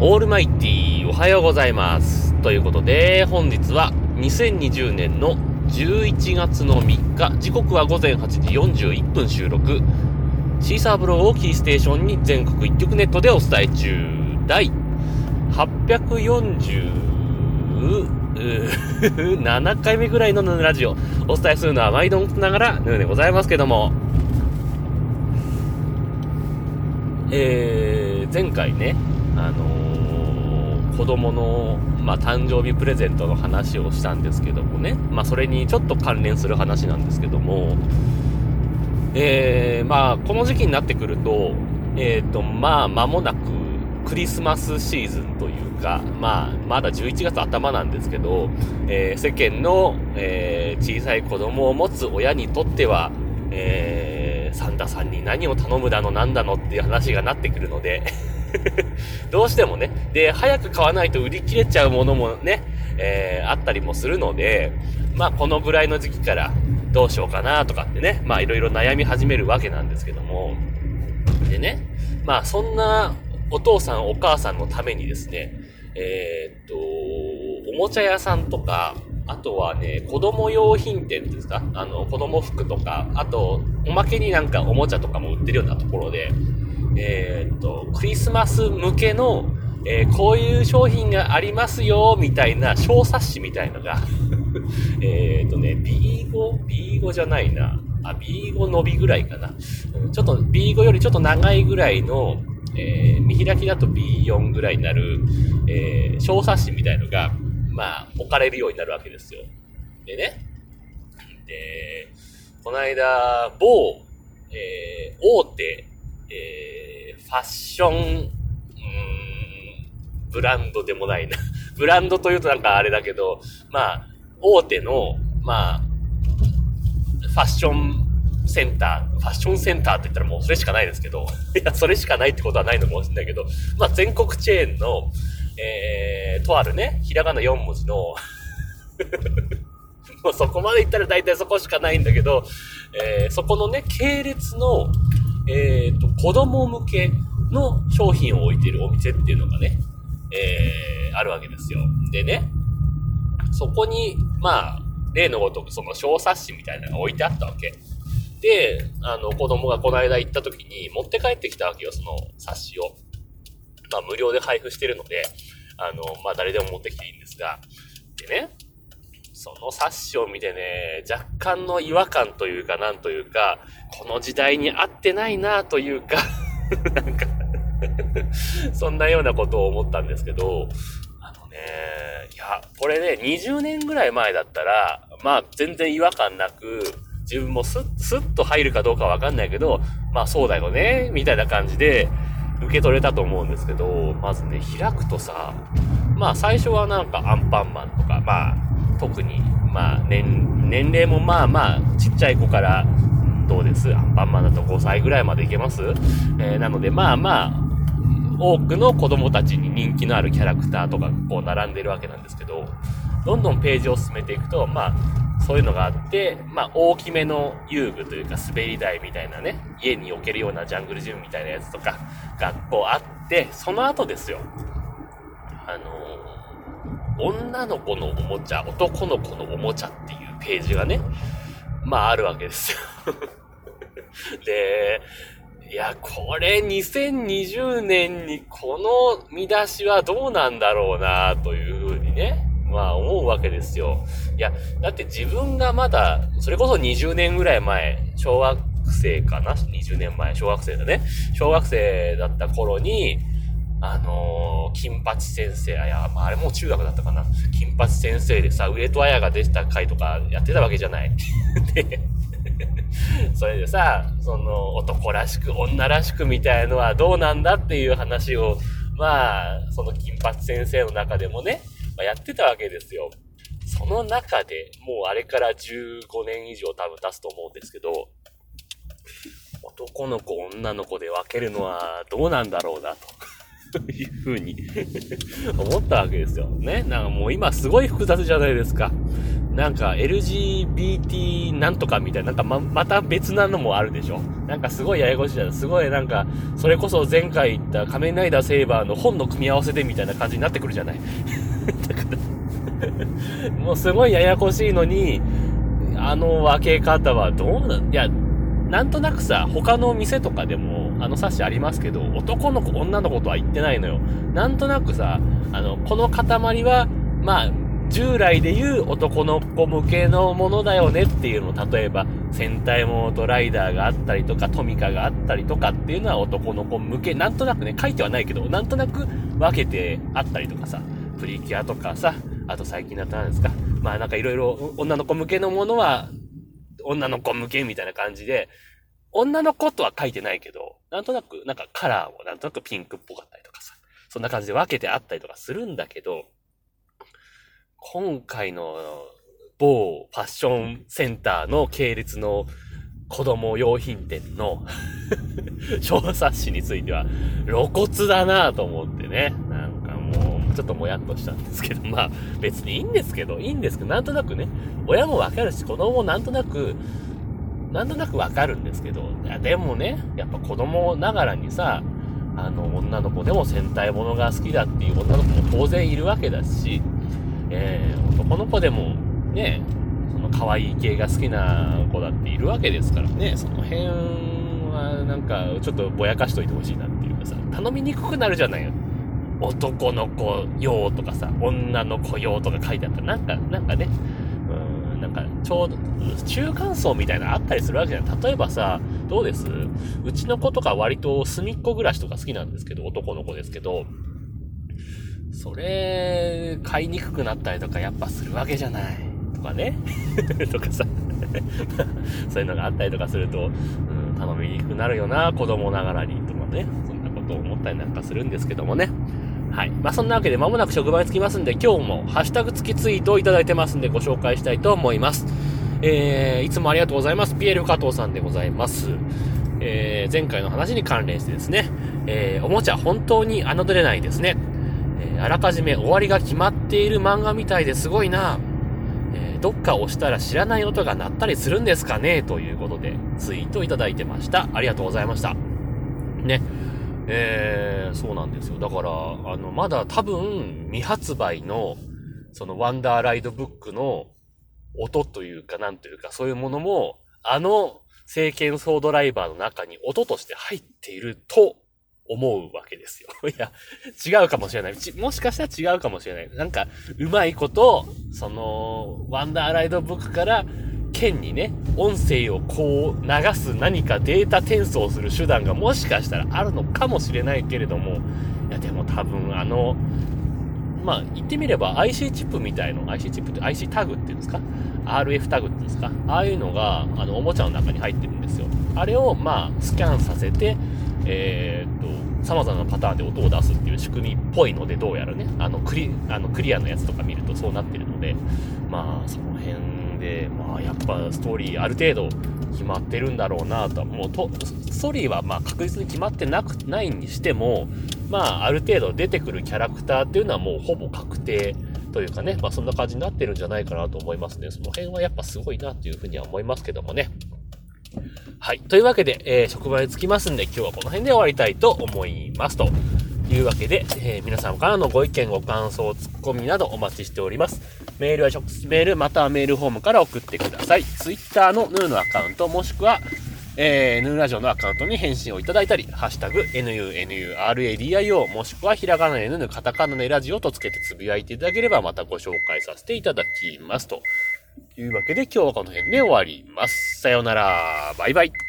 オールマイティーおはようございます。ということで、本日は2020年の11月の3日、時刻は午前8時41分収録、シーサーブローをキーステーションに全国一曲ネットでお伝え中、第847回目ぐらいのヌーラジオ、お伝えするのは毎度ながらヌーでございますけども、えー、前回ね、あの子供の、まあ、誕生日プレゼントの話をしたんですけどもね、まあ、それにちょっと関連する話なんですけども、えー、まあ、この時期になってくると、えっ、と、まあ、間もなくクリスマスシーズンというか、まあ、まだ11月頭なんですけど、えー世間の、え小さい子供を持つ親にとっては、えサンタさんに何を頼むだのなんだのっていう話がなってくるので、どうしてもね、で、早く買わないと売り切れちゃうものもね、えーあったりもするので、まあ、このぐらいの時期からどうしようかなとかってね、まあ、いろいろ悩み始めるわけなんですけども、でね、まあ、そんなお父さんお母さんのためにですね、えーっと、おもちゃ屋さんとか、あとはね、子供用品店ですかあの、子供服とか、あと、おまけになんかおもちゃとかも売ってるようなところで、えーっと、クリスマス向けの、えーこういう商品がありますよ、みたいな小冊子みたいのが、えっとね、B5、B5 じゃないな。あ、B5 伸びぐらいかな。ちょっと B5 よりちょっと長いぐらいの、えー見開きだと B4 ぐらいになる、えー小冊子みたいのが、まあ、置かれるようになるわけですよ。でね。で、この間、某、えー大手、えーファッション、うーん、ブランドでもないな。ブランドというとなんかあれだけど、まあ、大手の、まあ、ファッションセンター、ファッションセンターって言ったらもうそれしかないですけど、いや、それしかないってことはないのかもしれないけど、まあ、全国チェーンの、えー、とあるね、ひらがな4文字の、もうそこまで言ったら大体そこしかないんだけど、えー、そこのね、系列の、えー、と、子供向けの商品を置いてるお店っていうのがね、えー、あるわけですよ。でね、そこに、まあ、例のごとくその小冊子みたいなのが置いてあったわけ。で、あの、子供がこの間行った時に持って帰ってきたわけよ、その冊子を。まあ、無料で配布してるので、あの、まあ、誰でも持ってきていいんですが。でね、その冊子を見てね、若干の違和感というか、なんというか、この時代に合ってないなというか、なんか そんなようなことを思ったんですけど、あのね、いや、これね、20年ぐらい前だったら、まあ全然違和感なく、自分もスッ、スッと入るかどうかわかんないけど、まあそうだよね、みたいな感じで受け取れたと思うんですけど、まずね、開くとさ、まあ最初はなんかアンパンマンとか、まあ特に、まあ年、年齢もまあまあちっちゃい子から、どうです？アンパンマンだと5歳ぐらいまでいけます？えーなのでまあまあ、多くの子供たちに人気のあるキャラクターとかこう並んでるわけなんですけど、どんどんページを進めていくと、まあ、そういうのがあって、まあ、大きめの遊具というか滑り台みたいなね、家に置けるようなジャングルジムみたいなやつとかがこうあって、その後ですよ。あの女の子のおもちゃ、男の子のおもちゃっていうページがね、まああるわけですよ。で、いや、これ2020年にこの見出しはどうなんだろうなというふうにね、まあ思うわけですよ。いや、だって自分がまだ、それこそ20年ぐらい前、小学生かな ?20 年前、小学生だね。小学生だった頃に、あのー金八先生、あ、や、まあ、あれもう中学だったかな。金八先生でさ、上戸彩が出てた回とかやってたわけじゃない。で、それでさ、その男らしく女らしくみたいのはどうなんだっていう話を、まあ、その金八先生の中でもね、まあ、やってたわけですよ。その中で、もうあれから15年以上多分経つと思うんですけど、男の子、女の子で分けるのはどうなんだろうな、と というふうに 思ったわけですよ。ね。なんかもう今すごい複雑じゃないですか。なんか LGBT なんとかみたいな、なんかま、また別なのもあるでしょなんかすごいややこしいじゃん。すごいなんか、それこそ前回言った仮面ライダーセーバーの本の組み合わせでみたいな感じになってくるじゃない だからもうすごいややこしいのに、あの分け方はどうなん、いや、なんとなくさ、他の店とかでも、あの冊子ありますけど、男の子、女の子とは言ってないのよ。なんとなくさ、あの、この塊は、まあ、従来で言う男の子向けのものだよねっていうのを、例えば、戦隊モードライダーがあったりとか、トミカがあったりとかっていうのは男の子向け、なんとなくね、書いてはないけど、なんとなく分けてあったりとかさ、プリキュアとかさ、あと最近だったら何ですか、まあなんかいろいろ女の子向けのものは、女の子向けみたいな感じで、女の子とは書いてないけど、なんとなく、なんかカラーもなんとなくピンクっぽかったりとかさ、そんな感じで分けてあったりとかするんだけど、今回の某ファッションセンターの系列の子供用品店の 小冊子については露骨だなぁと思ってね。なん、ちょっともやっとしたんですけど、まあ別にいいんですけど、いいんですけど、なんとなくね、親もわかるし、子供もなんとなく、なんとなくわかるんですけど、いやでもね、やっぱ子供ながらにさ、あの、女の子でも戦隊ものが好きだっていう女の子も当然いるわけだし、えー、男の子でもね、その可愛い系が好きな子だっているわけですからね、その辺はなんかちょっとぼやかしといてほしいなっていうかさ、頼みにくくなるじゃないよ。男の子用とかさ、女の子用とか書いてあったら、なんか、なんかね、うん、なんかちょうど中間層みたいなのあったりするわけじゃない。例えばさ、どうです？うちの子とか割と隅っこ暮らしとか好きなんですけど、男の子ですけど、それ、買いにくくなったりとかやっぱするわけじゃない。とかね。とかさ そういうのがあったりとかすると、うん、頼みにくくなるよな、子供ながらに。とかね。そんなことを思ったりなんかするんですけどもね。はい。まあ、そんなわけで間もなく職場に着きますんで、今日もハッシュタグ付きツイートをいただいてますんでご紹介したいと思います。えー、いつもありがとうございます。ピエール加藤さんでございます。えー、前回の話に関連してですね、えー、おもちゃ本当に侮れないですね。えー、あらかじめ終わりが決まっている漫画みたいですごいな。えー、どっか押したら知らない音が鳴ったりするんですかね？ということで、ツイートいただいてました。ありがとうございました。ね。えー、そうなんですよ。だから、あの、まだ多分、未発売の、その、ワンダーライドブックの音というか、なんというか、そういうものも、あの、聖剣ソードライバーの中に音として入っていると思うわけですよ。いや、違うかもしれない。ちもしかしたら違うかもしれない。なんか、うまいこと、その、ワンダーライドブックから、剣にね、音声をこう流す何かデータ転送する手段がもしかしたらあるのかもしれないけれども、いやでも多分あの、まあ言ってみれば IC チップみたいの、IC チップって IC タグっていうんですか ?RF タグっていうんですか？ああいうのが、あの、おもちゃの中に入ってるんですよ。あれを、まあ、スキャンさせて、えー、っと、様々なパターンで音を出すっていう仕組みっぽいので、どうやらね、あの、クリ、あの、クリアのやつとか見るとそうなってるので、まあ、その辺で、まあ、やっぱストーリーある程度決まってるんだろうなと、もうと、ストーリーはまあ確実に決まってなく、ないにしても、まあ、ある程度出てくるキャラクターっていうのはもうほぼ確定というかね、まあそんな感じになってるんじゃないかなと思いますね。その辺はやっぱすごいなっていうふうには思いますけどもね。はい。というわけで、えー、職場に着きますんで、今日はこの辺で終わりたいと思います。というわけで、えー、皆さんからのご意見、ご感想、ツッコミなどお待ちしております。メールは直接メール、またはメールフォームから送ってください。Twitter のヌーのアカウント、もしくは、えー、ヌーラジオのアカウントに返信をいただいたり、ハッシュタグ、NUNURADIO、もしくはひらがなで N、カタカナでラジオとつけてつぶやいていただければまたご紹介させていただきます。というわけで今日はこの辺で終わります。さようなら。バイバイ。